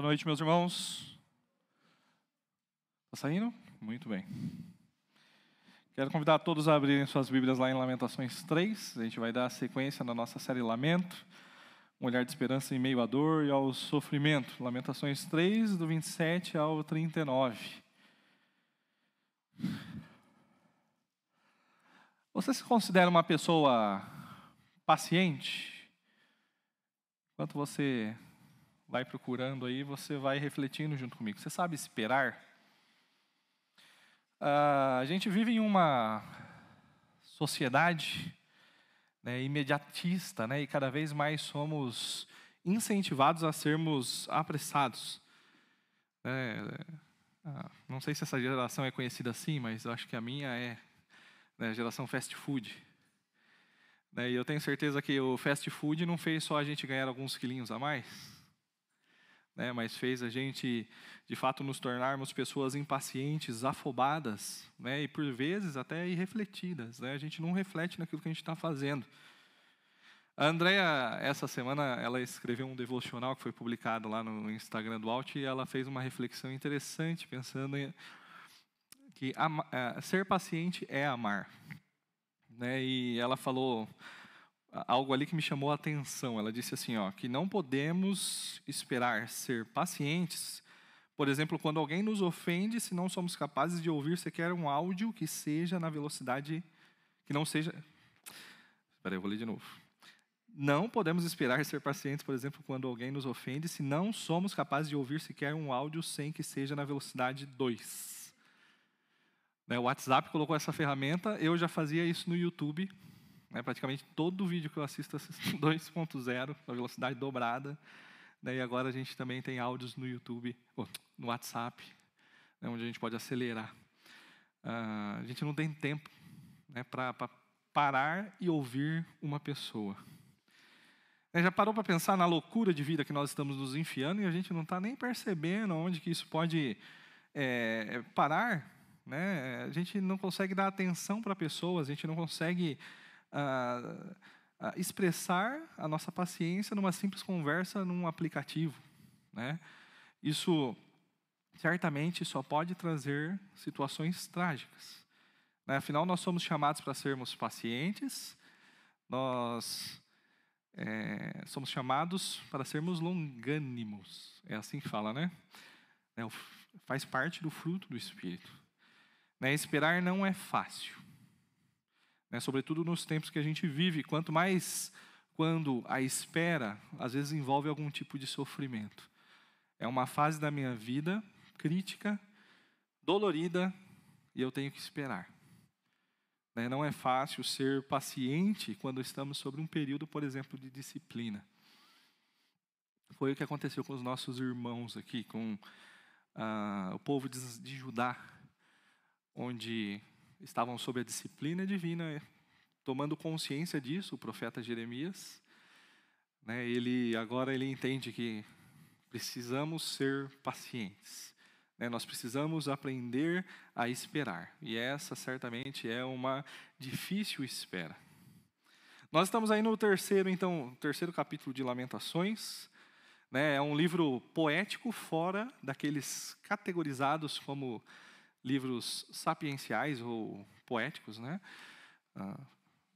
Boa noite, meus irmãos. Está saindo? Muito bem. Quero convidar todos a abrirem suas Bíblias lá em Lamentações 3. A gente vai dar sequência na nossa série Lamento, um olhar de esperança em meio à dor e ao sofrimento. Lamentações 3, do 27 ao 39. Você se considera uma pessoa paciente? Enquanto você vai procurando aí, você vai refletindo junto comigo. Você sabe esperar? Uh, a gente vive em uma sociedade né, imediatista, né, e cada vez mais somos incentivados a sermos apressados. É, não sei se essa geração é conhecida assim, mas eu acho que a minha é né, geração fast food. Né, e eu tenho certeza que o fast food não fez só a gente ganhar alguns quilinhos a mais né, mas fez a gente, de fato, nos tornarmos pessoas impacientes, afobadas, né, e por vezes até irrefletidas. Né, a gente não reflete naquilo que a gente está fazendo. A Andrea, essa semana, ela escreveu um devocional que foi publicado lá no Instagram do Alt e ela fez uma reflexão interessante, pensando em que ama, é, ser paciente é amar. Né, e ela falou algo ali que me chamou a atenção. Ela disse assim, ó, que não podemos esperar ser pacientes, por exemplo, quando alguém nos ofende, se não somos capazes de ouvir sequer um áudio que seja na velocidade que não seja. Espera eu vou ler de novo. Não podemos esperar ser pacientes, por exemplo, quando alguém nos ofende, se não somos capazes de ouvir sequer um áudio sem que seja na velocidade 2. Né, o WhatsApp colocou essa ferramenta, eu já fazia isso no YouTube, né, praticamente todo vídeo que eu assisto, assisto 2.0, a velocidade dobrada. Né, e agora a gente também tem áudios no YouTube, no WhatsApp, né, onde a gente pode acelerar. Uh, a gente não tem tempo né, para parar e ouvir uma pessoa. É, já parou para pensar na loucura de vida que nós estamos nos enfiando e a gente não está nem percebendo onde que isso pode é, parar? Né? A gente não consegue dar atenção para pessoas, a gente não consegue expressar a nossa paciência numa simples conversa num aplicativo. Né? Isso certamente só pode trazer situações trágicas. Né? Afinal, nós somos chamados para sermos pacientes, nós é, somos chamados para sermos longânimos. É assim que fala, né? É, faz parte do fruto do Espírito. Né? Esperar não é fácil né, sobretudo nos tempos que a gente vive. Quanto mais quando a espera, às vezes envolve algum tipo de sofrimento. É uma fase da minha vida crítica, dolorida, e eu tenho que esperar. Né, não é fácil ser paciente quando estamos sobre um período, por exemplo, de disciplina. Foi o que aconteceu com os nossos irmãos aqui, com ah, o povo de Judá, onde estavam sob a disciplina divina, tomando consciência disso, o profeta Jeremias, né, ele agora ele entende que precisamos ser pacientes. Né, nós precisamos aprender a esperar. E essa certamente é uma difícil espera. Nós estamos aí no terceiro, então, terceiro capítulo de Lamentações. Né, é um livro poético fora daqueles categorizados como livros sapienciais ou poéticos, né? Uh,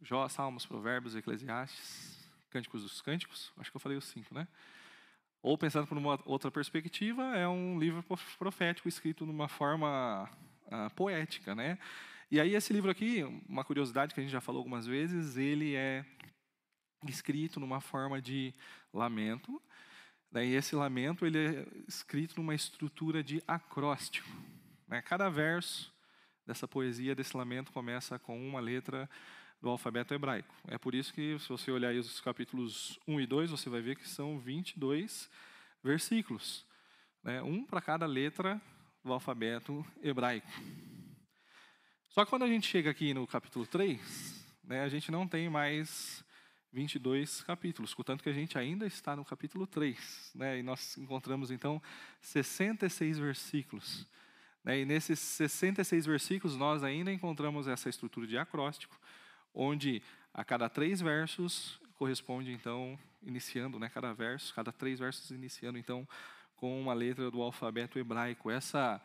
Jó, Salmos, Provérbios, Eclesiastes, Cânticos dos Cânticos, acho que eu falei os cinco, né? Ou pensando por uma outra perspectiva, é um livro profético escrito numa forma uh, poética, né? E aí esse livro aqui, uma curiosidade que a gente já falou algumas vezes, ele é escrito numa forma de lamento, né? e esse lamento ele é escrito numa estrutura de acróstico. Né? Cada verso dessa poesia, desse lamento, começa com uma letra do alfabeto hebraico. É por isso que, se você olhar os capítulos 1 e 2, você vai ver que são 22 versículos. Né? Um para cada letra do alfabeto hebraico. Só que quando a gente chega aqui no capítulo 3, né, a gente não tem mais 22 capítulos, portanto que a gente ainda está no capítulo 3. Né, e nós encontramos então 66 versículos. Né, e nesses 66 versículos, nós ainda encontramos essa estrutura de acróstico, onde a cada três versos corresponde, então, iniciando, né, cada verso, cada três versos iniciando, então, com uma letra do alfabeto hebraico. Essa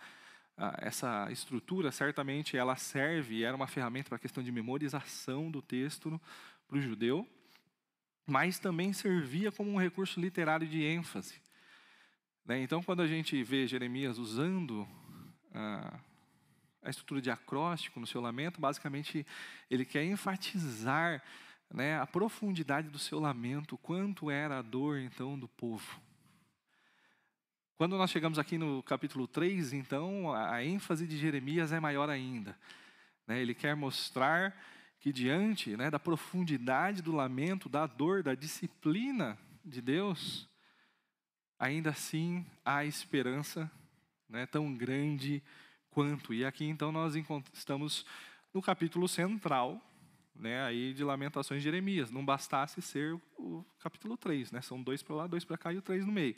essa estrutura certamente ela serve, era uma ferramenta para a questão de memorização do texto para o judeu, mas também servia como um recurso literário de ênfase. Né? Então, quando a gente vê Jeremias usando a, estrutura de acróstico no seu lamento, basicamente ele quer enfatizar né, a profundidade do seu lamento, quanto era a dor então do povo. Quando nós chegamos aqui no capítulo 3, então, a ênfase de Jeremias é maior ainda. Né? Ele quer mostrar que, diante né, da profundidade do lamento, da dor, da disciplina de Deus, ainda assim há esperança né, tão grande quanto. E aqui, então, nós estamos no capítulo central né, aí de Lamentações de Jeremias. Não bastasse ser o capítulo 3, né? são dois para lá, dois para cá e o três no meio.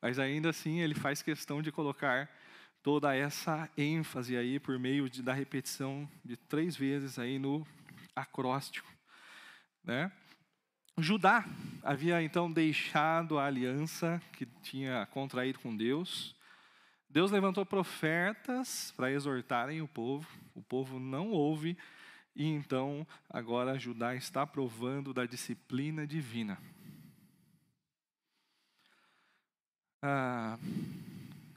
Mas ainda assim ele faz questão de colocar toda essa ênfase aí por meio de, da repetição de três vezes aí no acróstico, né? Judá havia então deixado a aliança que tinha contraído com Deus. Deus levantou profetas para exortarem o povo. O povo não ouve e então agora Judá está provando da disciplina divina. ah,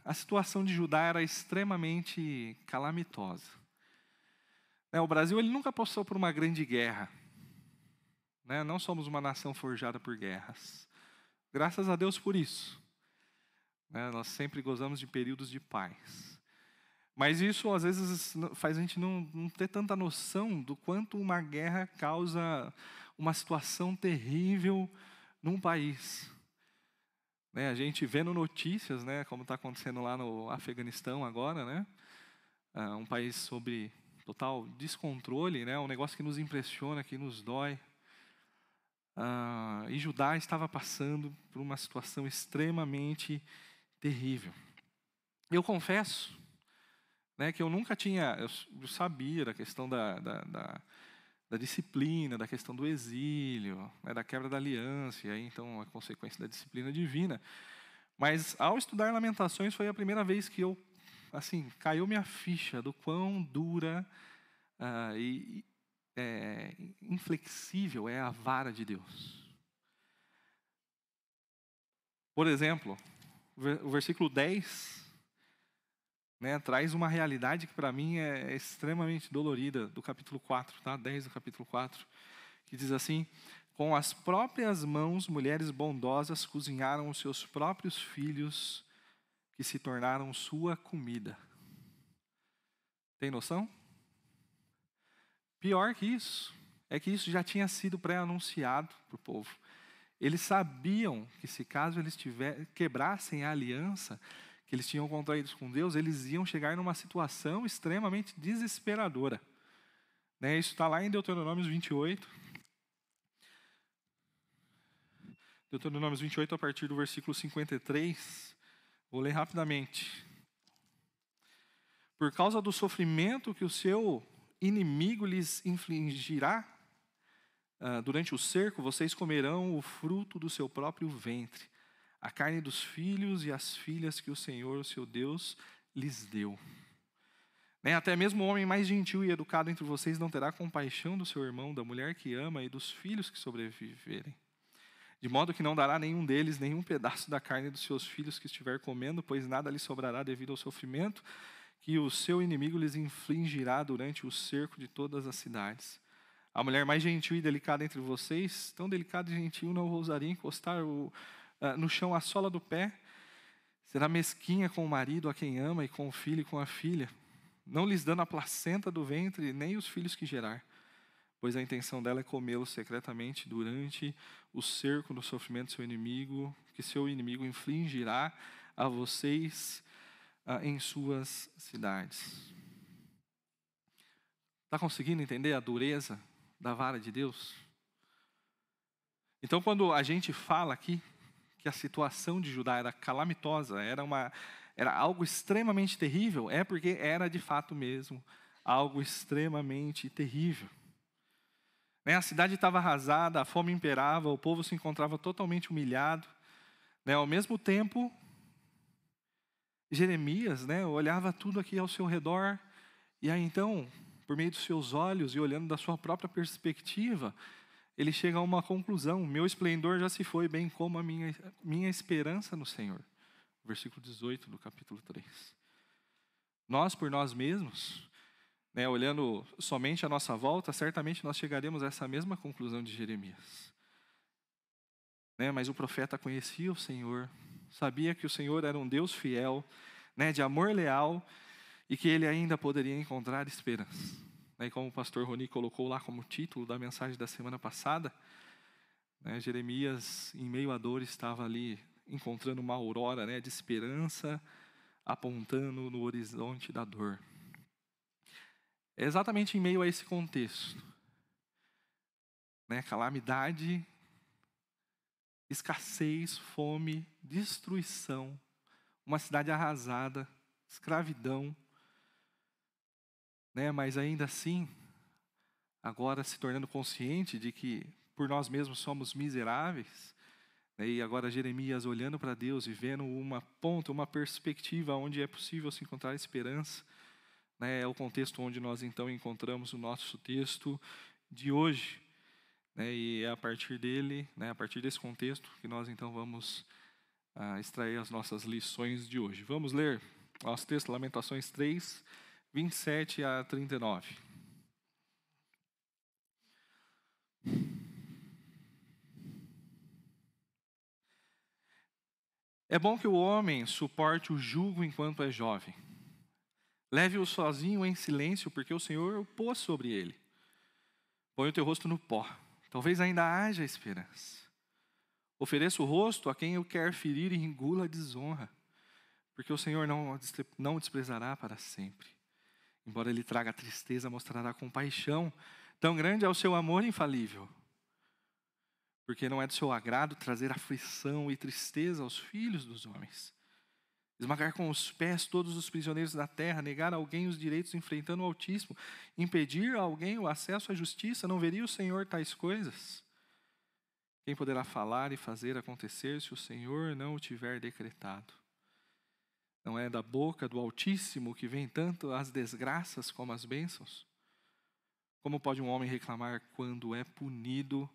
a situação de Judá era extremamente calamitosa. É, o Brasil ele nunca passou por uma grande guerra. Né? Não somos uma nação forjada por guerras. Graças a Deus por isso. Né? Nós sempre gozamos de períodos de paz. Mas isso, às vezes, faz a gente não, não ter tanta noção do quanto uma guerra causa uma situação terrível num país. Né, a gente vendo notícias, né, como está acontecendo lá no Afeganistão agora, né, uh, um país sobre total descontrole, né, um negócio que nos impressiona, que nos dói. Uh, e Judá estava passando por uma situação extremamente terrível. Eu confesso né, que eu nunca tinha, eu sabia da questão da, da, da da disciplina, da questão do exílio, né, da quebra da aliança, e aí então a consequência da disciplina divina. Mas ao estudar Lamentações foi a primeira vez que eu, assim, caiu minha ficha do quão dura uh, e é, inflexível é a vara de Deus. Por exemplo, o versículo 10 né, traz uma realidade que para mim é extremamente dolorida, do capítulo 4, tá? 10 do capítulo 4, que diz assim: Com as próprias mãos, mulheres bondosas cozinharam os seus próprios filhos, que se tornaram sua comida. Tem noção? Pior que isso, é que isso já tinha sido pré-anunciado para o povo. Eles sabiam que se caso eles tiver, quebrassem a aliança, que eles tinham contraído com Deus, eles iam chegar numa situação extremamente desesperadora. Né? Isso está lá em Deuteronômio 28. Deuteronômio 28, a partir do versículo 53. Vou ler rapidamente. Por causa do sofrimento que o seu inimigo lhes infligirá, uh, durante o cerco, vocês comerão o fruto do seu próprio ventre a carne dos filhos e as filhas que o Senhor, seu Deus, lhes deu. Né? Até mesmo o homem mais gentil e educado entre vocês não terá compaixão do seu irmão, da mulher que ama e dos filhos que sobreviverem. De modo que não dará nenhum deles nenhum pedaço da carne dos seus filhos que estiver comendo, pois nada lhe sobrará devido ao sofrimento que o seu inimigo lhes infligirá durante o cerco de todas as cidades. A mulher mais gentil e delicada entre vocês, tão delicada e gentil, não ousaria encostar o, uh, no chão a sola do pé, será mesquinha com o marido a quem ama e com o filho e com a filha, não lhes dando a placenta do ventre nem os filhos que gerar, pois a intenção dela é comê-los secretamente durante o cerco do sofrimento do seu inimigo, que seu inimigo infligirá a vocês uh, em suas cidades. Está conseguindo entender a dureza da vara de Deus? Então, quando a gente fala aqui que a situação de Judá era calamitosa, era, uma, era algo extremamente terrível, é porque era de fato mesmo algo extremamente terrível. Né, a cidade estava arrasada, a fome imperava, o povo se encontrava totalmente humilhado. Né, ao mesmo tempo, Jeremias, né, olhava tudo aqui ao seu redor, e aí então, por meio dos seus olhos e olhando da sua própria perspectiva, ele chega a uma conclusão: meu esplendor já se foi, bem como a minha, minha esperança no Senhor. Versículo 18 do capítulo 3. Nós, por nós mesmos, né, olhando somente a nossa volta, certamente nós chegaremos a essa mesma conclusão de Jeremias. Né, mas o profeta conhecia o Senhor, sabia que o Senhor era um Deus fiel, né, de amor leal, e que ele ainda poderia encontrar esperança. Né, e como o pastor Roni colocou lá como título da mensagem da semana passada, né, Jeremias, em meio à dor, estava ali encontrando uma aurora né, de esperança, apontando no horizonte da dor. É exatamente em meio a esse contexto, né, calamidade, escassez, fome, destruição, uma cidade arrasada, escravidão, né, mas ainda assim, agora se tornando consciente de que por nós mesmos somos miseráveis, né, e agora Jeremias olhando para Deus e vendo uma ponta, uma perspectiva onde é possível se encontrar esperança, né, é o contexto onde nós então encontramos o nosso texto de hoje. Né, e é a partir dele, né, a partir desse contexto, que nós então vamos ah, extrair as nossas lições de hoje. Vamos ler nosso texto, Lamentações 3, 27 a 39. É bom que o homem suporte o jugo enquanto é jovem Leve-o sozinho em silêncio, porque o Senhor o pôs sobre ele. Põe o teu rosto no pó. Talvez ainda haja esperança. Ofereça o rosto a quem o quer ferir e engula a desonra, porque o Senhor não, não o desprezará para sempre. Embora ele traga tristeza, mostrará compaixão. Tão grande é o seu amor infalível. Porque não é do seu agrado trazer aflição e tristeza aos filhos dos homens esmagar com os pés todos os prisioneiros da terra, negar a alguém os direitos enfrentando o autismo, impedir a alguém o acesso à justiça, não veria o Senhor tais coisas? Quem poderá falar e fazer acontecer se o Senhor não o tiver decretado? Não é da boca do Altíssimo que vem tanto as desgraças como as bênçãos? Como pode um homem reclamar quando é punido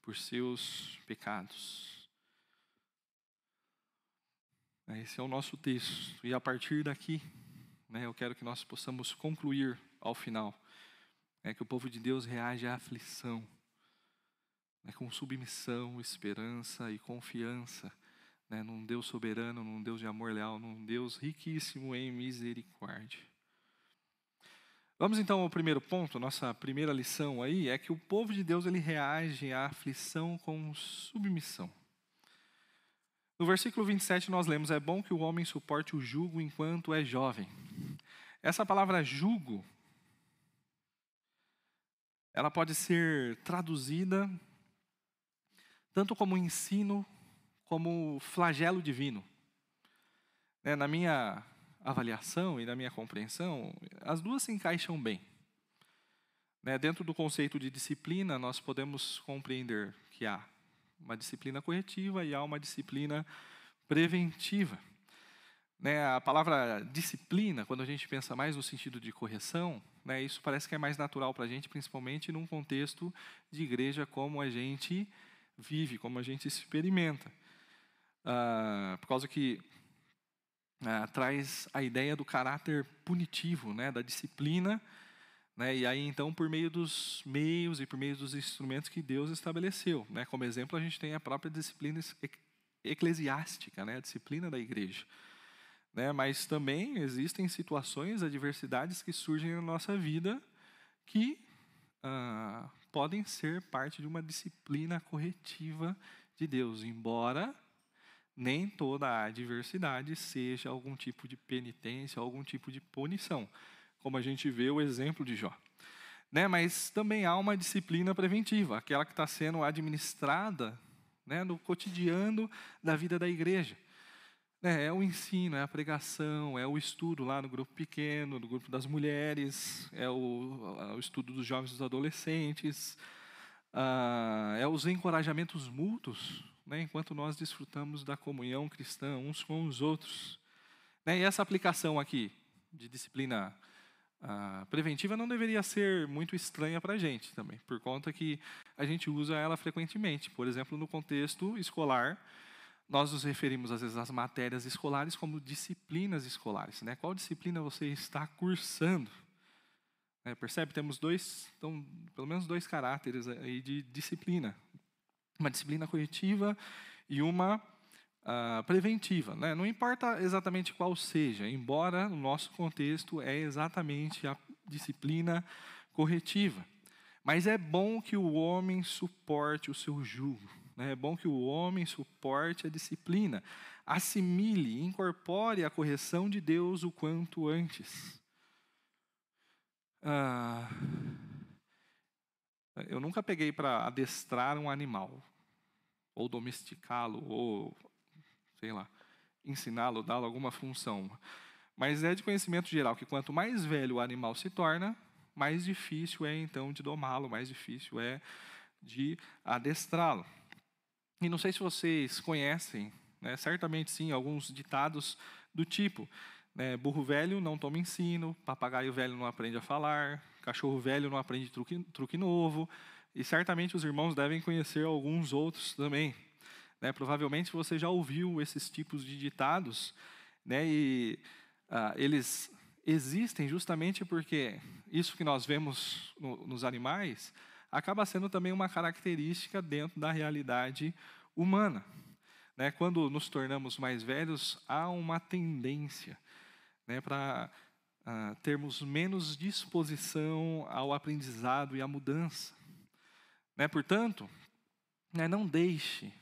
por seus pecados? Esse é o nosso texto. E a partir daqui, né, eu quero que nós possamos concluir ao final. É que o povo de Deus reage à aflição né, com submissão, esperança e confiança né, num Deus soberano, num Deus de amor leal, num Deus riquíssimo em misericórdia. Vamos então ao primeiro ponto, nossa primeira lição aí é que o povo de Deus ele reage à aflição com submissão. No versículo 27 nós lemos: É bom que o homem suporte o jugo enquanto é jovem. Essa palavra jugo, ela pode ser traduzida tanto como ensino, como flagelo divino. É, na minha avaliação e na minha compreensão, as duas se encaixam bem. Né, dentro do conceito de disciplina, nós podemos compreender que há uma disciplina corretiva e há uma disciplina preventiva. Né, a palavra disciplina, quando a gente pensa mais no sentido de correção, né, isso parece que é mais natural para a gente, principalmente num contexto de igreja como a gente vive, como a gente experimenta. Ah, por causa que ah, traz a ideia do caráter punitivo, né, da disciplina né? E aí, então, por meio dos meios e por meio dos instrumentos que Deus estabeleceu. Né? Como exemplo, a gente tem a própria disciplina eclesiástica, né? a disciplina da igreja. Né? Mas também existem situações, adversidades que surgem na nossa vida que ah, podem ser parte de uma disciplina corretiva de Deus, embora nem toda a adversidade seja algum tipo de penitência, algum tipo de punição como a gente vê o exemplo de Jó. Né, mas também há uma disciplina preventiva, aquela que está sendo administrada né, no cotidiano da vida da igreja. É, é, o ensino, é a pregação, é o estudo lá no grupo pequeno, no grupo das mulheres, é o, o estudo dos jovens e dos adolescentes, ah, é os encorajamentos mútuos, né, enquanto nós desfrutamos da comunhão cristã uns com os outros. Né, e essa aplicação aqui de disciplina uh, preventiva não deveria ser muito estranha para a gente também, por conta que a gente usa ela frequentemente. Por exemplo, no contexto escolar, nós nos referimos às vezes às matérias escolares como disciplinas escolares. Né? Qual disciplina você está cursando? É, percebe? Temos dois, então, pelo menos dois caráteres aí de disciplina: uma disciplina corretiva e uma uh, preventiva. Né? Não importa exatamente qual seja, embora no nosso contexto é exatamente a disciplina corretiva. Mas é bom que o homem suporte o seu jugo. Né? É bom que o homem suporte a disciplina, assimile, incorpore a correção de Deus o quanto antes. Ah, eu nunca peguei para adestrar um animal, ou domesticá-lo, ou, sei lá, ensiná-lo, dá-lo alguma função. Mas é de conhecimento geral que quanto mais velho o animal se torna, mais difícil é então de domá-lo, mais difícil é de adestrá-lo. E não sei se vocês conhecem, né, certamente sim, alguns ditados do tipo: né, burro velho não toma ensino, papagaio velho não aprende a falar, cachorro velho não aprende truque, truque novo. E certamente os irmãos devem conhecer alguns outros também. Né, provavelmente você já ouviu esses tipos de ditados, né, e ah, eles existem justamente porque isso que nós vemos no, nos animais acaba sendo também uma característica dentro da realidade humana. Né? Quando nos tornamos mais velhos, há uma tendência né, para uh, termos menos disposição ao aprendizado e à mudança. Né? Portanto, né, não deixe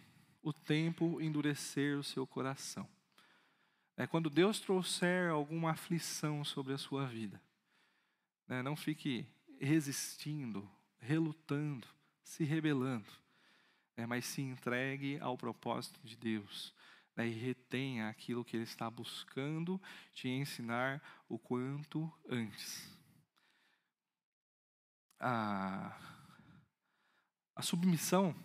o tempo endurecer o seu coração. É, quando Deus trouxer alguma aflição sobre a sua vida, né, não fique resistindo, relutando, se rebelando, né, mas se entregue ao propósito de Deus né, e retenha aquilo que Ele está buscando te ensinar o quanto antes. A, a submissão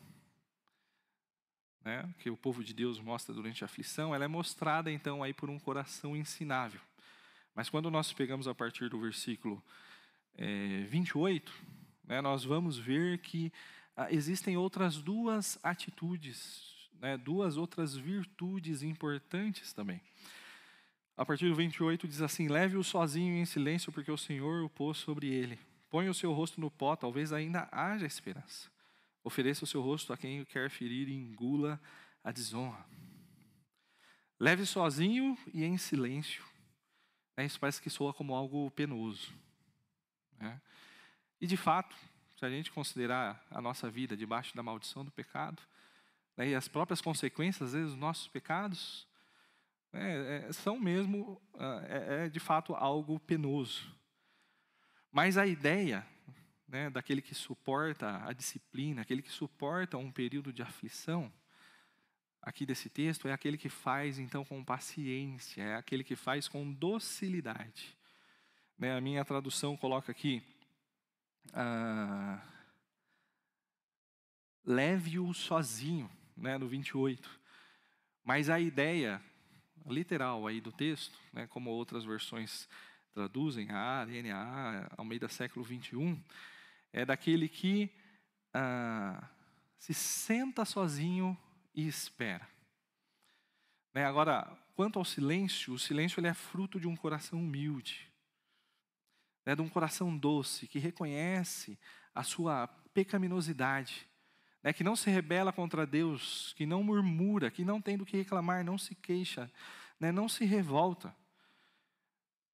né, que o povo de Deus mostra durante a aflição, ela é mostrada então aí por um coração ensinável. Mas quando nós pegamos a partir do versículo é, 28, né, nós vamos ver que ah, existem outras duas atitudes né, duas outras virtudes importantes também. A partir do 28 diz assim: Leve-o sozinho em silêncio, porque o Senhor o pôs sobre ele. Põe o seu rosto no pó, talvez ainda haja esperança. Ofereça o seu rosto a quem o quer ferir e engula a desonra. Leve sozinho e em silêncio. É, isso parece que soa como algo penoso. Né? E de fato, se a gente considerar a nossa vida debaixo da maldição do pecado, né, e as próprias consequências, às vezes, dos nossos pecados, né, é, são mesmo, ah, é, é, de fato algo penoso. Mas a ideia né, daquele que suporta a disciplina, aquele que suporta um período de aflição, aqui desse texto, é aquele que faz então com paciência, é aquele que faz com docilidade. Né, a minha tradução coloca aqui. Ah, leve-o sozinho né, no 28. Mas a ideia literal aí do texto, né, como outras versões traduzem, a NAA, ao meio do século 21, é daquele que ah, se senta sozinho e espera. Né, agora, quanto ao silêncio, o silêncio ele é fruto de um coração humilde, né, de um coração doce, que reconhece a sua pecaminosidade né, que não se rebela contra Deus, que não murmura, que não tem do que reclamar, não se queixa, né, não se revolta,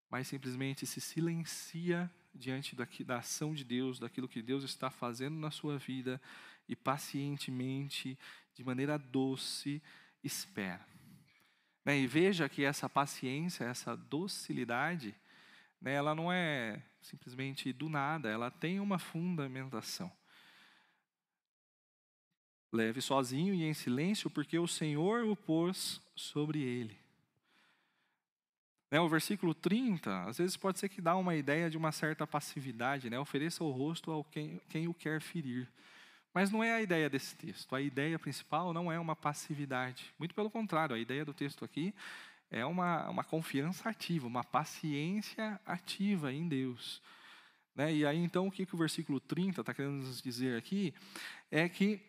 mas simplesmente se silencia diante da, ação de Deus, daquilo que Deus está fazendo na sua vida e pacientemente, de maneira doce, espera. Né, e veja que essa paciência, essa docilidade, né, ela não é simplesmente do nada, ela tem uma fundamentação. Leve sozinho e em silêncio, porque o Senhor o pôs sobre ele. Né, o versículo 30, às vezes pode ser que dá uma ideia de uma certa passividade, né? ofereça o rosto ao quem, quem o quer ferir. Mas não é a ideia desse texto. A ideia principal não é uma passividade. Muito pelo contrário, a ideia do texto aqui é uma, uma confiança ativa, uma paciência ativa em Deus. Né? E aí, então, o que, que o versículo 30 está querendo nos dizer aqui é que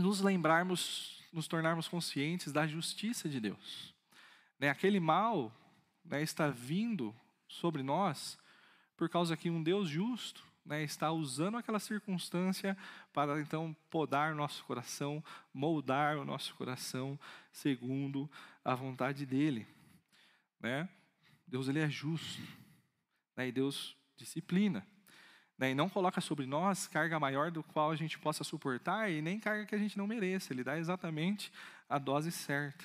nos lembrarmos, nos tornarmos conscientes da justiça de Deus. Né? Aquele mal né, está vindo sobre nós por causa que um Deus justo né, está usando aquela circunstância para então podar nosso coração, moldar o nosso coração segundo a vontade dele. Né? Deus ele é justo né, e Deus disciplina. Né, e não coloca sobre nós carga maior do qual a gente possa suportar e nem carga que a gente não mereça. Ele dá exatamente a dose certa.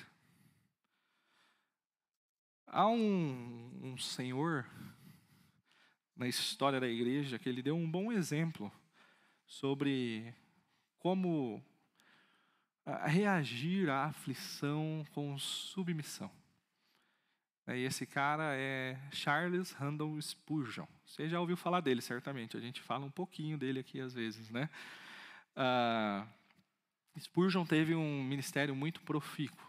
Há um, um senhor na história da igreja que ele deu um bom exemplo sobre como reagir à aflição com submissão. E esse cara é Charles Randall Spurgeon. Você já ouviu falar dele, certamente. A gente fala um pouquinho dele aqui às vezes, né? Uh, Spurgeon teve um ministério muito profícuo,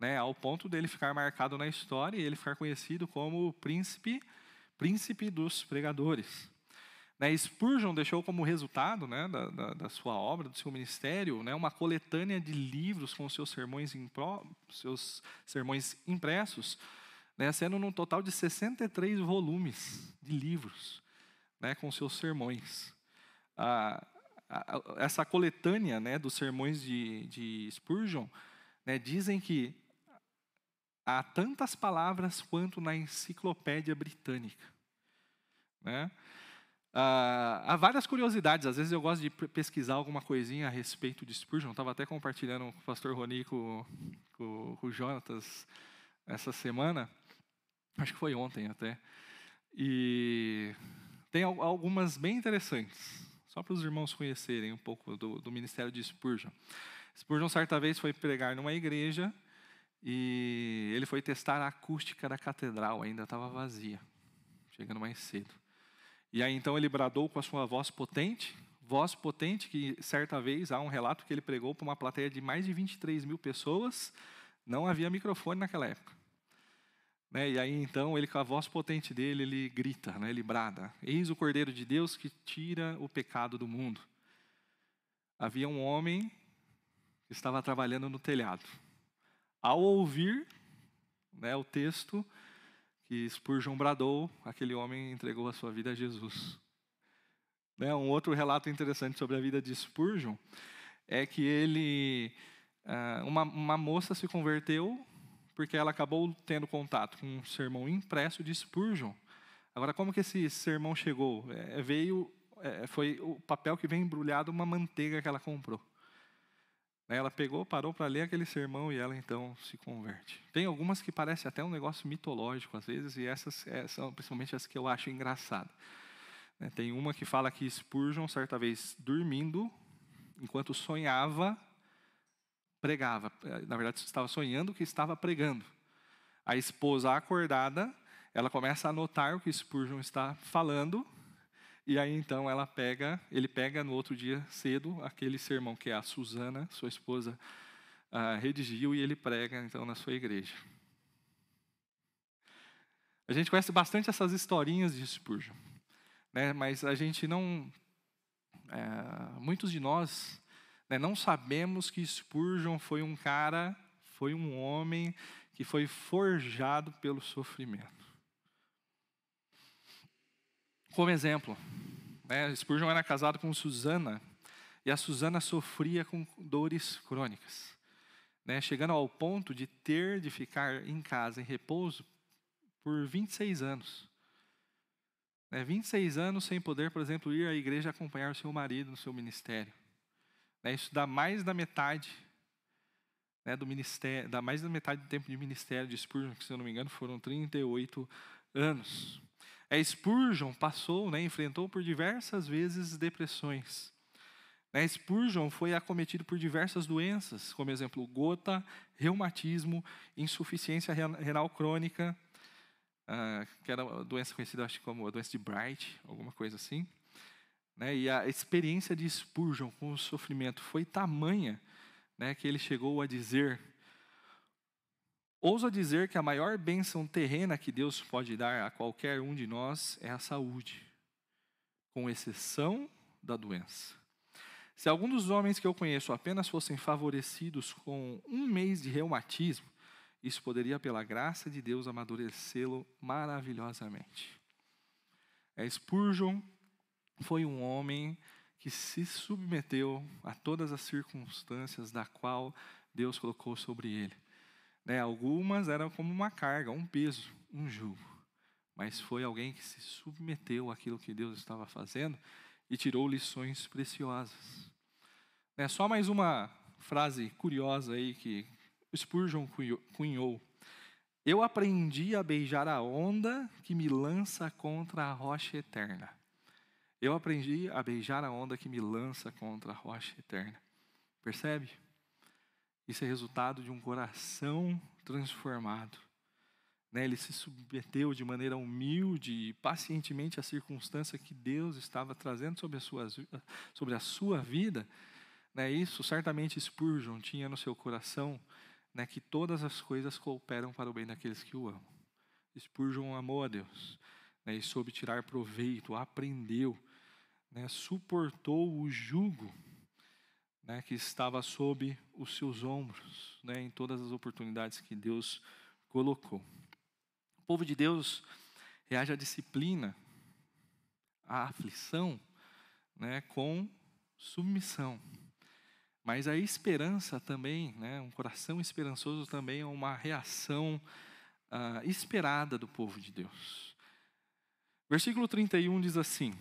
né? Ao ponto dele ficar marcado na história e ele ficar conhecido como o príncipe príncipe dos pregadores. Né, Spurgeon deixou como resultado né, da, da, da, sua obra, do seu ministério, né, uma coletânea de livros com seus sermões, impro, seus sermões impressos, né, sendo num total de 63 volumes de livros né, com seus sermões. Ah, essa coletânea né, dos sermões de, de Spurgeon né, dizem que há tantas palavras quanto na enciclopédia britânica. Né? Ah, há várias curiosidades, às vezes eu gosto de pesquisar alguma coisinha a respeito de Spurgeon. Estava até compartilhando com o pastor Roni com, com, com o Jonatas essa semana, acho que foi ontem até. E tem algumas bem interessantes, só para os irmãos conhecerem um pouco do, do ministério de Spurgeon. Spurgeon, certa vez, foi pregar numa igreja e ele foi testar a acústica da catedral, ainda estava vazia, chegando mais cedo. E aí então ele bradou com a sua voz potente, voz potente que certa vez há um relato que ele pregou para uma plateia de mais de 23 mil pessoas, não havia microfone naquela época. Né? E aí então ele com a voz potente dele ele grita, né? ele brada: Eis o Cordeiro de Deus que tira o pecado do mundo. Havia um homem que estava trabalhando no telhado. Ao ouvir né, o texto que Spurgeon bradou, aquele homem entregou a sua vida a Jesus. Né, um outro relato interessante sobre a vida de Spurgeon é que ele, ah, uma, uma moça se converteu porque ela acabou tendo contato com um sermão impresso de Spurgeon. Agora, como que esse sermão chegou? É, veio, é, foi o papel que vem embrulhado uma manteiga que ela comprou. Ela pegou, parou para ler aquele sermão e ela então se converte. Tem algumas que parecem até um negócio mitológico às vezes, e essas é, são principalmente as que eu acho engraçadas. Né, tem uma que fala que Spurgeon, certa vez dormindo, enquanto sonhava, pregava. Na verdade, estava sonhando que estava pregando. A esposa acordada, ela começa a notar o que Spurgeon está falando e aí então ela pega, ele pega no outro dia cedo aquele sermão que a Susana, sua esposa, uh, redigiu e ele prega então na sua igreja. A gente conhece bastante essas historinhas de Spurgeon, né? Mas a gente não, é, muitos de nós, não sabemos que Spurgeon foi um cara, foi um homem que foi forjado pelo sofrimento. Como exemplo, né, Spurgeon era casado com Susana e a Susana sofria com dores crônicas, né, chegando ao ponto de ter de ficar em casa em repouso por 26 anos. Né, 26 anos sem poder, por exemplo, ir à igreja acompanhar o seu marido no seu ministério. Né, isso dá mais da metade né, do ministério, dá mais da metade do tempo de ministério de Spurgeon, que se eu não me engano foram 38 anos. É, Spurgeon passou, né, enfrentou por diversas vezes depressões. Né, Spurgeon foi acometido por diversas doenças, como exemplo, gota, reumatismo, insuficiência renal crônica, uh, que era uma doença conhecida acho como a doença de Bright, alguma coisa assim. Né, e a experiência de Spurgeon com o sofrimento foi tamanha né, que ele chegou a dizer: ousa dizer que a maior bênção terrena que Deus pode dar a qualquer um de nós é a saúde, com exceção da doença. Se algum dos homens que eu conheço apenas fossem favorecidos com um mês de reumatismo, isso poderia, pela graça de Deus, amadurecê-lo maravilhosamente. É, Spurgeon foi um homem que se submeteu a todas as circunstâncias da qual Deus colocou sobre ele. Né, algumas eram como uma carga, um peso, um jugo. Mas foi alguém que se submeteu àquilo que Deus estava fazendo e tirou lições preciosas. É só mais uma frase curiosa aí que Spurgeon cunhou. Eu aprendi a beijar a onda que me lança contra a rocha eterna. Eu aprendi a beijar a onda que me lança contra a rocha eterna. Percebe? Isso é resultado de um coração transformado. Né? Ele se submeteu de maneira humilde e pacientemente à circunstância que Deus estava trazendo sobre a sua, sobre a sua vida. Né? Isso certamente Spurgeon tinha no seu coração né, que todas as coisas cooperam para o bem daqueles que o amam. Spurgeon amou a Deus né, e soube tirar proveito, aprendeu, né, suportou o jugo né, que estava sob os seus ombros, né, em todas as oportunidades que Deus colocou. O povo de Deus reage à disciplina, à aflição, né, com submissão. Mas a esperança também, né, um coração esperançoso também é uma reação uh, esperada do povo de Deus. Versículo 31 diz assim: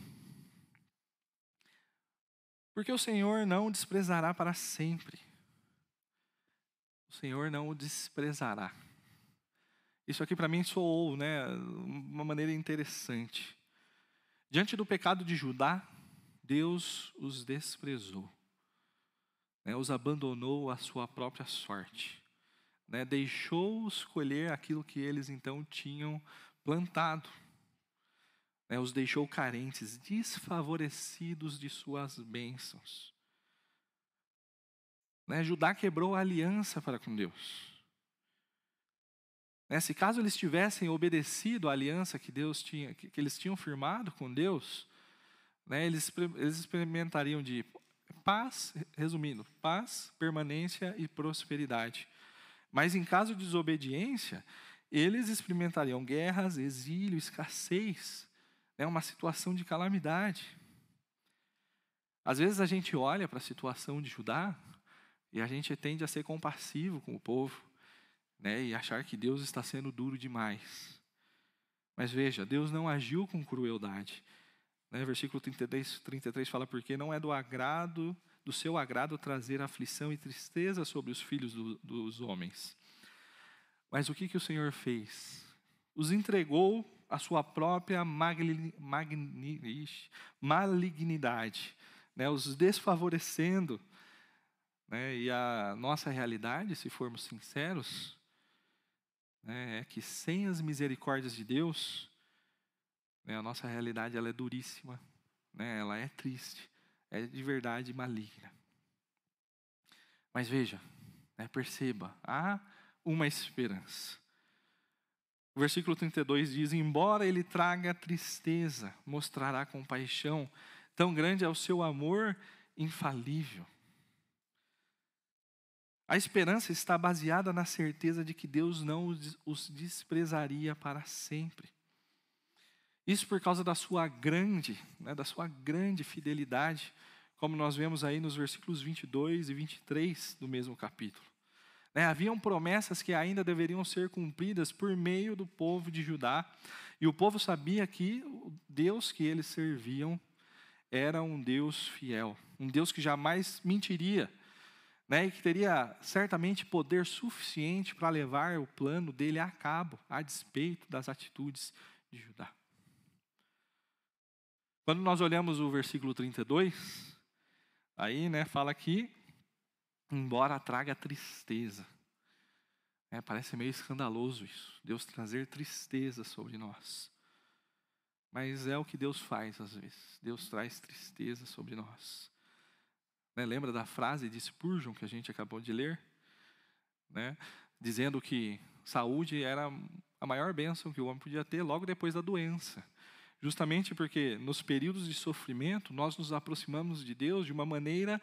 Porque o Senhor não o desprezará para sempre. O Senhor não o desprezará. Isso aqui para mim soou, né, uma maneira interessante. Diante do pecado de Judá, Deus os desprezou né, os abandonou à sua própria sorte, né, deixou-os colher aquilo que eles então tinham plantado, né, os deixou carentes, desfavorecidos de suas bênçãos. Né, Judá quebrou a aliança para com Deus. Né, se caso eles tivessem obedecido à aliança que Deus tinha, que, que eles tinham firmado com Deus, né, eles, eles experimentariam de paz, resumindo, paz, permanência e prosperidade. Mas em caso de desobediência, eles experimentariam guerras, exílio, escassez, né, uma situação de calamidade. Às vezes a gente olha para a situação de Judá e a gente tende a ser compassivo com o povo, né, e achar que Deus está sendo duro demais. Mas veja, Deus não agiu com crueldade. Né? Versículo 33, 33 fala, porque não é do agrado, do seu agrado trazer aflição e tristeza sobre os filhos do, dos homens. Mas o que, que o Senhor fez? Os entregou à sua própria malignidade, né? os desfavorecendo. Né? E a nossa realidade, se formos sinceros, né? é que sem as misericórdias de Deus, né? A nossa realidade ela é duríssima, né? ela é triste, é de verdade maligna. Mas veja, né? perceba, há uma esperança. O versículo 32 diz: Embora ele traga tristeza, mostrará compaixão, tão grande é o seu amor infalível. A esperança está baseada na certeza de que Deus não os desprezaria para sempre. Isso por causa da sua grande, né, da sua grande fidelidade, como nós vemos aí nos versículos 22 e 23 do mesmo capítulo. Né, haviam promessas que ainda deveriam ser cumpridas por meio do povo de Judá, e o povo sabia que o Deus que eles serviam era um Deus fiel, um Deus que jamais mentiria, né, e que teria certamente poder suficiente para levar o plano dele a cabo, a despeito das atitudes de Judá. Quando nós olhamos o versículo 32, aí né, fala que, embora traga tristeza, é, parece meio escandaloso isso, Deus trazer tristeza sobre nós. Mas é o que Deus faz às vezes, Deus traz tristeza sobre nós. Né, lembra da frase de Spurgeon que a gente acabou de ler? Né, dizendo que Saúde era a maior bênção que o homem podia ter logo depois da doença. Justamente porque nos períodos de sofrimento nós nos aproximamos de Deus de uma maneira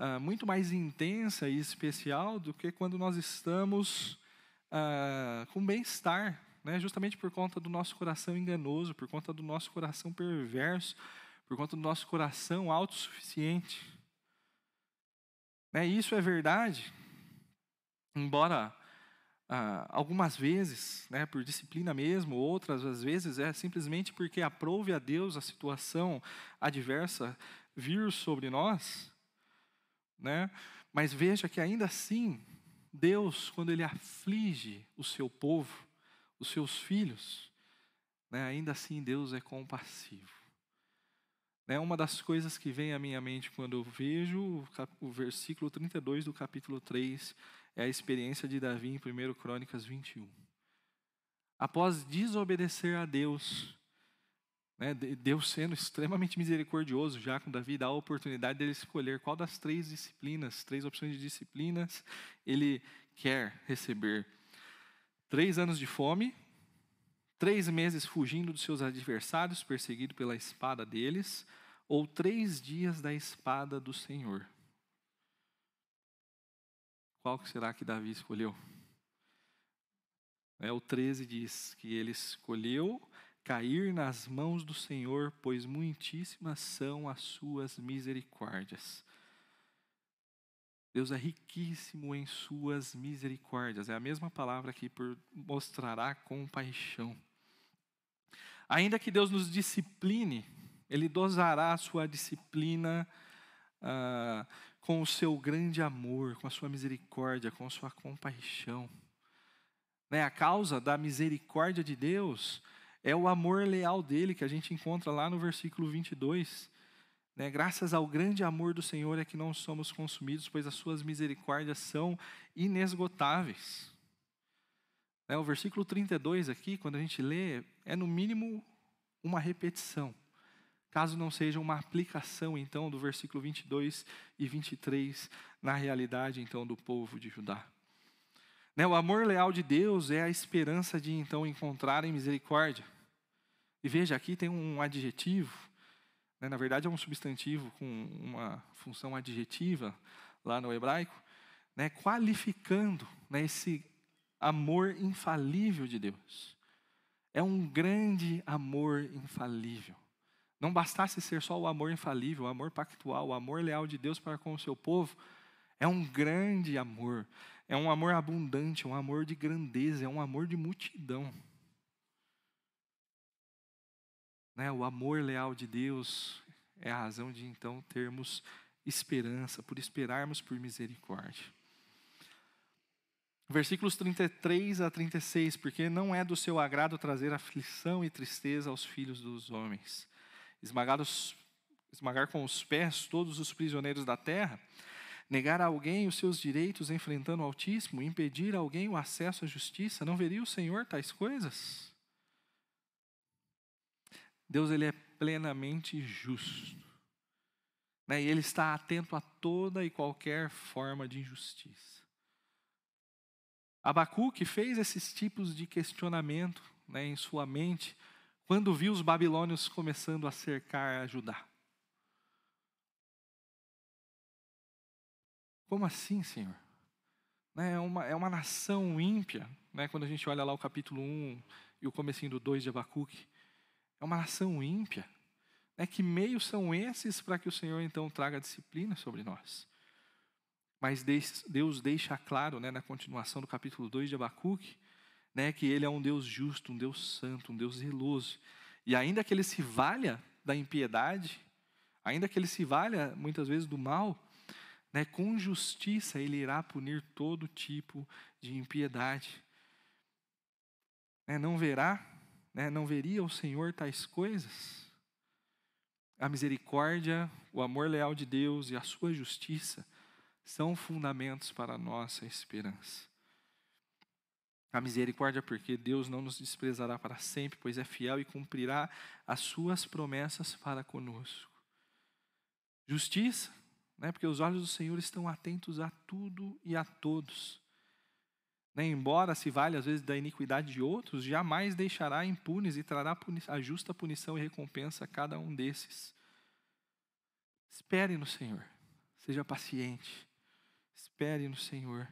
uh, muito mais intensa e especial do que quando nós estamos uh, com bem-estar, né? justamente por conta do nosso coração enganoso, por conta do nosso coração perverso, por conta do nosso coração autossuficiente. Né? Isso é verdade, embora ah, algumas vezes, né, por disciplina mesmo, outras às vezes é simplesmente porque aprove a Deus a situação adversa vir sobre nós, né? Mas veja que ainda assim, Deus, quando Ele aflige o seu povo, os seus filhos, né, ainda assim Deus é compassivo. Né, uma das coisas que vem à minha mente quando eu vejo o versículo 32 do capítulo 3 é a experiência de Davi em 1 Crônicas 21. Após desobedecer a Deus, né, Deus sendo extremamente misericordioso já com Davi, dá a oportunidade dele escolher qual das três disciplinas, três opções de disciplinas, ele quer receber. Três anos de fome, três meses fugindo dos seus adversários, perseguido pela espada deles, ou três dias da espada do Senhor. Qual será que Davi escolheu? É, o 13 diz que ele escolheu cair nas mãos do Senhor, pois muitíssimas são as suas misericórdias. Deus é riquíssimo em suas misericórdias. É a mesma palavra aqui por mostrará compaixão. Ainda que Deus nos discipline, Ele dosará a sua disciplina ah, com o seu grande amor, com a sua misericórdia, com a sua compaixão. Né? A causa da misericórdia de Deus é o amor leal dele, que a gente encontra lá no versículo 22. Né? Graças ao grande amor do Senhor é que não somos consumidos, pois as suas misericórdias são inesgotáveis. Né? O versículo 32 aqui, quando a gente lê, é no mínimo uma repetição caso não seja uma aplicação, então, do versículo 22 e 23 na realidade, então, do povo de Judá. Né, o amor leal de Deus é a esperança de, então, encontrarem misericórdia. E veja, aqui tem um adjetivo, né, na verdade é um substantivo com uma função adjetiva lá no hebraico, né, qualificando né, esse amor infalível de Deus. É um grande amor infalível. Não bastasse ser só o amor infalível, o amor pactual, o amor leal de Deus para com o seu povo, é um grande amor, é um amor abundante, é um amor de grandeza, é um amor de multidão. Né? O amor leal de Deus é a razão de então termos esperança, por esperarmos por misericórdia. Versículos 33 a 36, porque não é do seu agrado trazer aflição e tristeza aos filhos dos homens esmagar, os, esmagar com os pés todos os prisioneiros da terra, negar a alguém os seus direitos enfrentando o Altíssimo, impedir a alguém o acesso à justiça, não veria o Senhor tais coisas? Deus ele é plenamente justo. Né? E ele está atento a toda e qualquer forma de injustiça. Abacuque fez esses tipos de questionamento né, em sua mente quando viu os babilônios começando a cercar a Judá. Como assim, Senhor? Né, é uma, é uma nação ímpia, né? quando a gente olha lá o capítulo 1 e o comecinho do 2 de Abacuque. É uma nação ímpia. Né? Que meios são esses para que o Senhor então traga disciplina sobre nós? Mas Deus deixa claro né, na continuação do capítulo 2 de Abacuque né, que ele é um Deus justo, um Deus santo, um Deus zeloso. E ainda que ele se valha da impiedade, ainda que ele se valha muitas vezes do mal, né, com justiça ele irá punir todo tipo de impiedade. Né, não verá, né, não veria o Senhor tais coisas? A misericórdia, o amor leal de Deus e a sua justiça são fundamentos para a nossa esperança. A misericórdia, porque Deus não nos desprezará para sempre, pois é fiel e cumprirá as suas promessas para conosco. Justiça, né? porque os olhos do Senhor estão atentos a tudo e a todos. né, embora se vale às vezes da iniquidade de outros, jamais deixará impunes e trará a justa punição e recompensa a cada um desses. Espere no Senhor, seja paciente, espere no Senhor.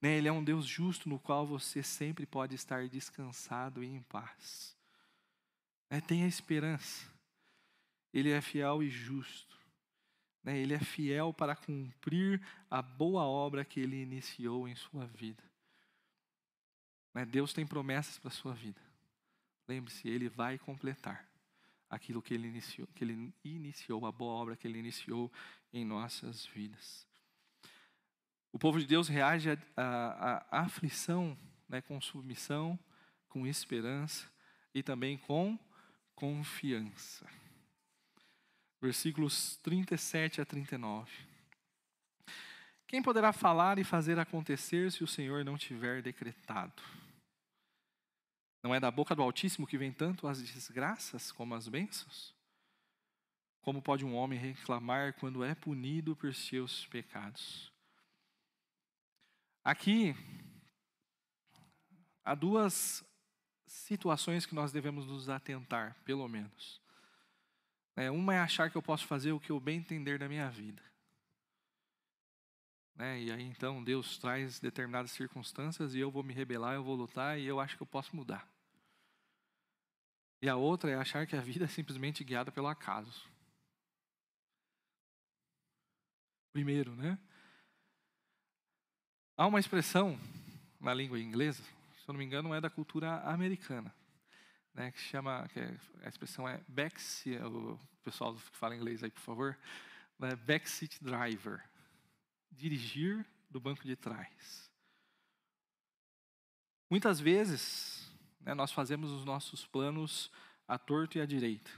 Né, ele é um Deus justo no qual você sempre pode estar descansado e em paz. Né, tenha esperança, Ele é fiel e justo. Né, ele é fiel para cumprir a boa obra que ele iniciou em sua vida. Né? Deus tem promessas para a sua vida. Lembre-se, Ele vai completar aquilo que ele, iniciou, que ele iniciou, a boa obra que Ele iniciou em nossas vidas. O povo de Deus reage à aflição né, com submissão, com esperança e também com confiança. Versículos 37 a 39. Quem poderá falar e fazer acontecer se o Senhor não tiver decretado? Não é da boca do Altíssimo que vem tanto as desgraças como as bênçãos? Como pode um homem reclamar quando é punido por seus pecados? Aqui, há duas situações que nós devemos nos atentar, pelo menos. É, uma é achar que eu posso fazer o que eu bem entender da minha vida. Né? E aí então Deus traz determinadas circunstâncias e eu vou me rebelar, eu vou lutar e eu acho que eu posso mudar. E a outra é achar que a vida é simplesmente guiada pelo acaso. Primeiro, né? Há uma expressão na língua inglesa, se eu não me engano, é da cultura americana, né, que chama, que é, a expressão é backseat, o pessoal que fala inglês aí, por favor, né, backseat driver, dirigir do banco de trás. Muitas vezes, né, nós fazemos os nossos planos à torto e à direita.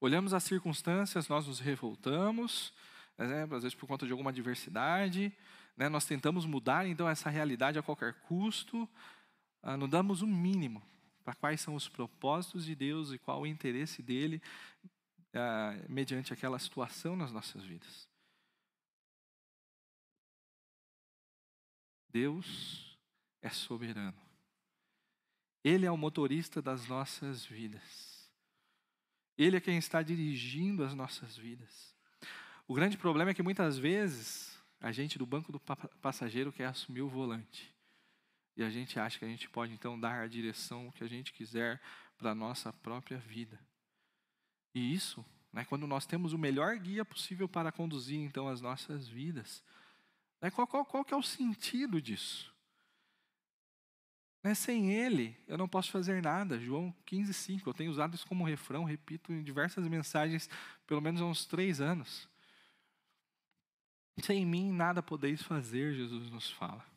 Olhamos as circunstâncias, nós nos revoltamos, né, às vezes por conta de alguma adversidade, né, nós tentamos mudar então essa realidade a qualquer custo, ah, não damos o um mínimo para quais são os propósitos de Deus e qual o interesse dele ah, mediante aquela situação nas nossas vidas. Deus é soberano. Ele é o motorista das nossas vidas. Ele é quem está dirigindo as nossas vidas. O grande problema é que muitas vezes a gente do banco do passageiro quer assumir o volante. E a gente acha que a gente pode então dar a direção que a gente quiser para a nossa própria vida. E isso, né, quando nós temos o melhor guia possível para conduzir então as nossas vidas, né, qual, qual, qual que é o sentido disso? Né, sem ele, eu não posso fazer nada. João 15, 5. Eu tenho usado isso como refrão, repito em diversas mensagens, pelo menos há uns três anos. Sem mim nada podeis fazer, Jesus nos fala.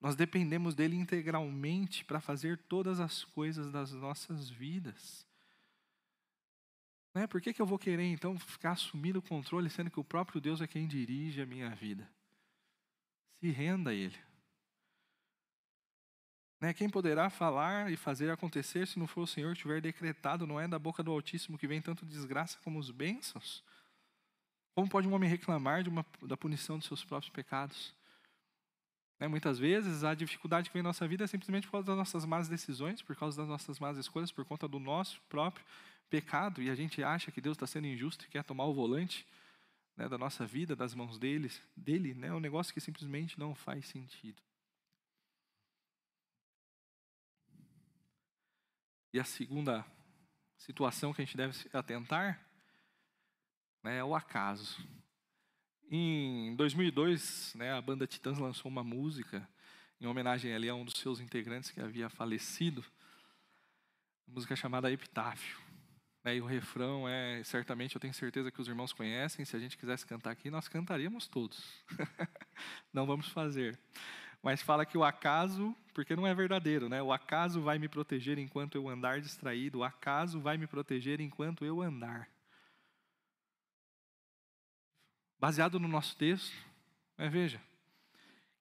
Nós dependemos dele integralmente para fazer todas as coisas das nossas vidas. Né? Por que, que eu vou querer, então, ficar assumindo o controle, sendo que o próprio Deus é quem dirige a minha vida? Se renda a Ele. Né? Quem poderá falar e fazer acontecer se não for o Senhor tiver decretado? Não é da boca do Altíssimo que vem tanto desgraça como os bênçãos? Como pode um homem reclamar de uma, da punição dos seus próprios pecados? Né, muitas vezes a dificuldade que vem na nossa vida é simplesmente por causa das nossas más decisões, por causa das nossas más escolhas, por conta do nosso próprio pecado, e a gente acha que Deus está sendo injusto e quer tomar o volante né, da nossa vida das mãos deles, dele, né, é um negócio que simplesmente não faz sentido. E a segunda situação que a gente deve se atentar né, é o acaso. Em 2002, né, a banda Titãs lançou uma música em homenagem ali a um dos seus integrantes que havia falecido, uma música chamada Epitáfio. Né, e o refrão é, certamente, eu tenho certeza que os irmãos conhecem, se a gente quisesse cantar aqui, nós cantaríamos todos. não vamos fazer. Mas fala que o acaso, porque não é verdadeiro, né? O acaso vai me proteger enquanto eu andar distraído, o acaso vai me proteger enquanto eu andar. Baseado no nosso texto, né, veja,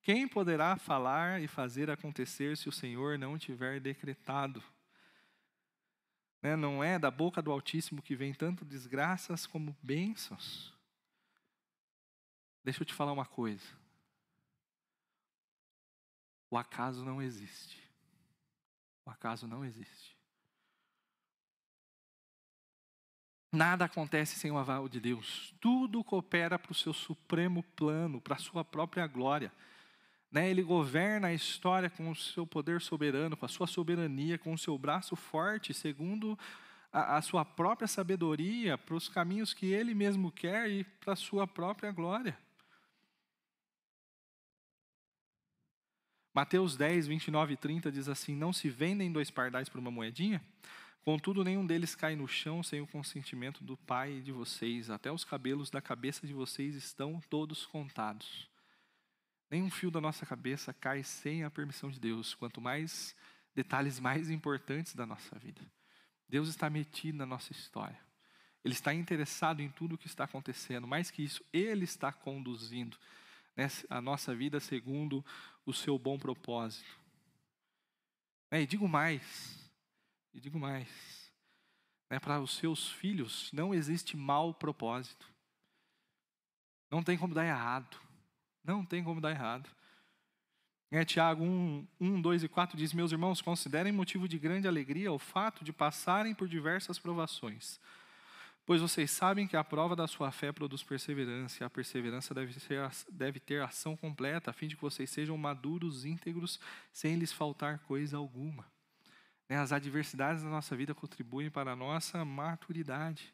quem poderá falar e fazer acontecer se o Senhor não tiver decretado? Né, não é da boca do Altíssimo que vem tanto desgraças como bênçãos. Deixa eu te falar uma coisa. O acaso não existe. O acaso não existe. Nada acontece sem o aval de Deus. Tudo coopera para o seu supremo plano, para a sua própria glória. Né? Ele governa a história com o seu poder soberano, com a sua soberania, com o seu braço forte, segundo a, a sua própria sabedoria, para os caminhos que ele mesmo quer e para a sua própria glória. Mateus 10, 29 e 30 diz assim: Não se vendem dois pardais por uma moedinha? Contudo, nenhum deles cai no chão sem o consentimento do Pai de vocês. Até os cabelos da cabeça de vocês estão todos contados. Nenhum fio da nossa cabeça cai sem a permissão de Deus, quanto mais detalhes mais importantes da nossa vida. Deus está metido na nossa história. Ele está interessado em tudo o que está acontecendo. Mais que isso, Ele está conduzindo a nossa vida segundo o seu bom propósito. É, e digo mais, e digo mais, né, para os seus filhos não existe mau propósito. Não tem como dar errado. Não tem como dar errado. É, Tiago 1, 1, 2 e 4 diz: Meus irmãos, considerem motivo de grande alegria o fato de passarem por diversas provações Pois vocês sabem que a prova da sua fé produz perseverança, e a perseverança deve, ser, deve ter ação completa, a fim de que vocês sejam maduros, íntegros, sem lhes faltar coisa alguma. Né, as adversidades da nossa vida contribuem para a nossa maturidade.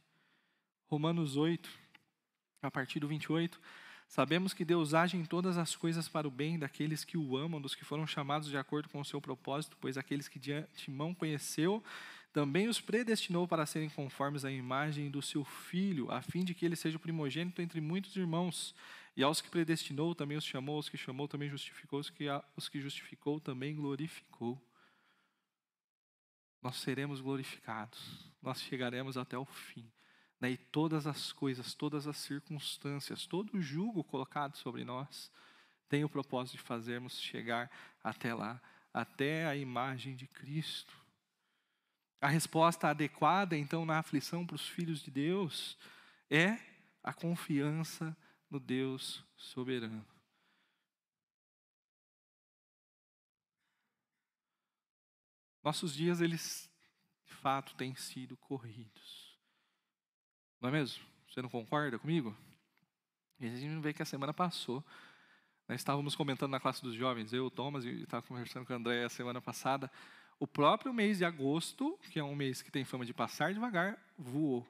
Romanos 8, a partir do 28. Sabemos que Deus age em todas as coisas para o bem daqueles que o amam, dos que foram chamados de acordo com o seu propósito, pois aqueles que de antemão conheceu, também os predestinou para serem conformes à imagem do seu filho, a fim de que ele seja o primogênito entre muitos irmãos. E aos que predestinou, também os chamou, aos que chamou, também justificou, os que, os que justificou, também glorificou. Nós seremos glorificados, nós chegaremos até o fim. Né? E todas as coisas, todas as circunstâncias, todo o jugo colocado sobre nós, tem o propósito de fazermos chegar até lá, até a imagem de Cristo. A resposta adequada, então, na aflição para os filhos de Deus é a confiança no Deus soberano. Nossos dias, eles, de fato, têm sido corridos. Não é mesmo? Você não concorda comigo? E a gente vê que a semana passou. Nós estávamos comentando na classe dos jovens, eu, o Thomas, e estava conversando com a André a semana passada o próprio mês de agosto, que é um mês que tem fama de passar devagar, voou.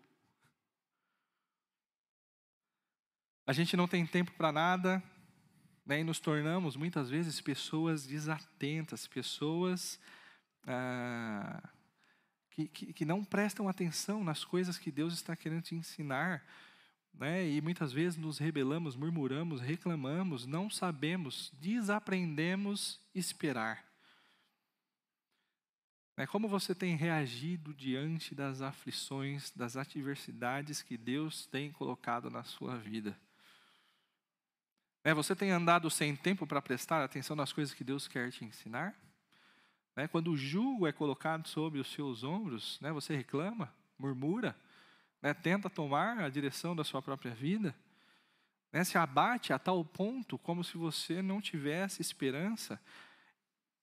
A gente não tem tempo para nada, né, e nos tornamos muitas vezes pessoas desatentas, pessoas ah, que, que, que, não prestam atenção nas coisas que Deus está querendo te ensinar. Né, e muitas vezes nos rebelamos, murmuramos, reclamamos, não sabemos, desaprendemos esperar. É como você tem reagido diante das aflições, das adversidades que Deus tem colocado na sua vida? É, você tem andado sem tempo para prestar atenção nas coisas que Deus quer te ensinar? É, quando o jugo é colocado sobre os seus ombros, né, você reclama, murmura, né, tenta tomar a direção da sua própria vida, né, se abate a tal ponto como se você não tivesse esperança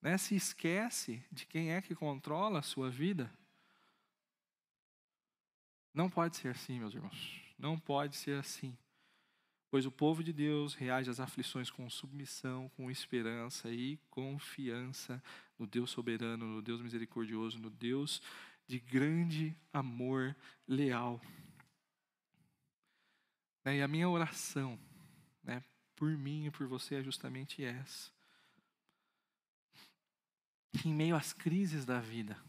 né, se esquece de quem é que controla a sua vida. Não pode ser assim, meus irmãos. Não pode ser assim. Pois o povo de Deus reage às aflições com submissão, com esperança e confiança no Deus soberano, no Deus misericordioso, no Deus de grande amor leal. Né, e a minha oração, né, por mim e por você, é justamente essa em meio às crises da vida,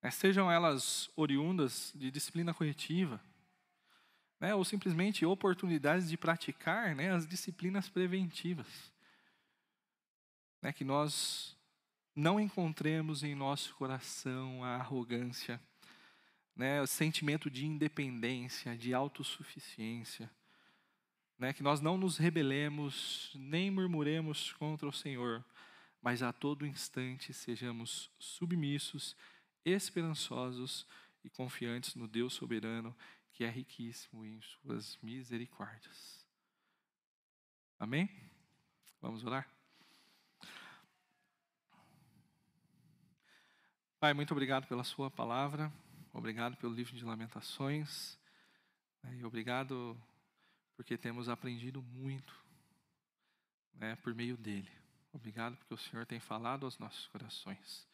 né, sejam elas oriundas de disciplina corretiva, né, ou simplesmente oportunidades de praticar né, as disciplinas preventivas, né, que nós não encontremos em nosso coração a arrogância, né, o sentimento de independência, de autossuficiência, né, que nós não nos rebelemos nem murmuremos contra o Senhor, mas a todo instante sejamos submissos, esperançosos e confiantes no Deus soberano, que é riquíssimo em suas misericórdias. Amém? Vamos orar? Pai, muito obrigado pela Sua palavra, obrigado pelo livro de Lamentações, né, e obrigado porque temos aprendido muito né, por meio dele. Obrigado porque o Senhor tem falado aos nossos corações.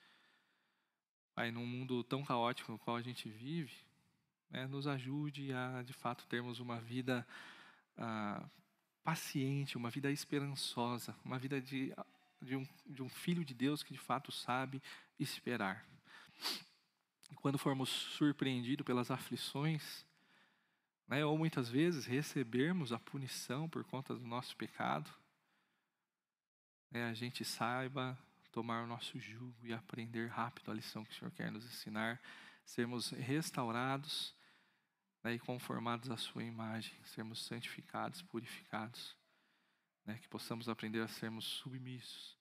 Pai, num mundo tão caótico no qual a gente vive, né, nos ajude a, de fato, termos uma vida ah, paciente, uma vida esperançosa, uma vida de, de, um, de um filho de Deus que, de fato, sabe esperar. E quando formos surpreendidos pelas aflições, né, ou muitas vezes recebermos a punição por conta do nosso pecado, né, a gente saiba tomar o nosso jugo e aprender rápido a lição que o Senhor quer nos ensinar, sermos restaurados né, e conformados à Sua imagem, sermos santificados, purificados, né, que possamos aprender a sermos submissos,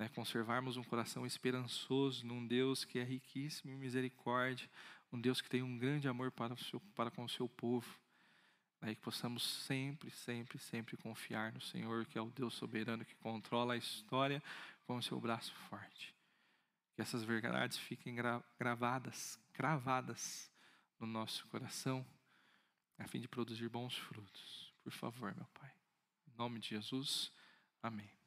né, conservarmos um coração esperançoso num Deus que é riquíssimo em misericórdia, um Deus que tem um grande amor para, o seu, para com o seu povo. Né, que possamos sempre, sempre, sempre confiar no Senhor, que é o Deus soberano que controla a história com o seu braço forte. Que essas verdades fiquem gra gravadas, gravadas no nosso coração, a fim de produzir bons frutos. Por favor, meu Pai. Em nome de Jesus, amém.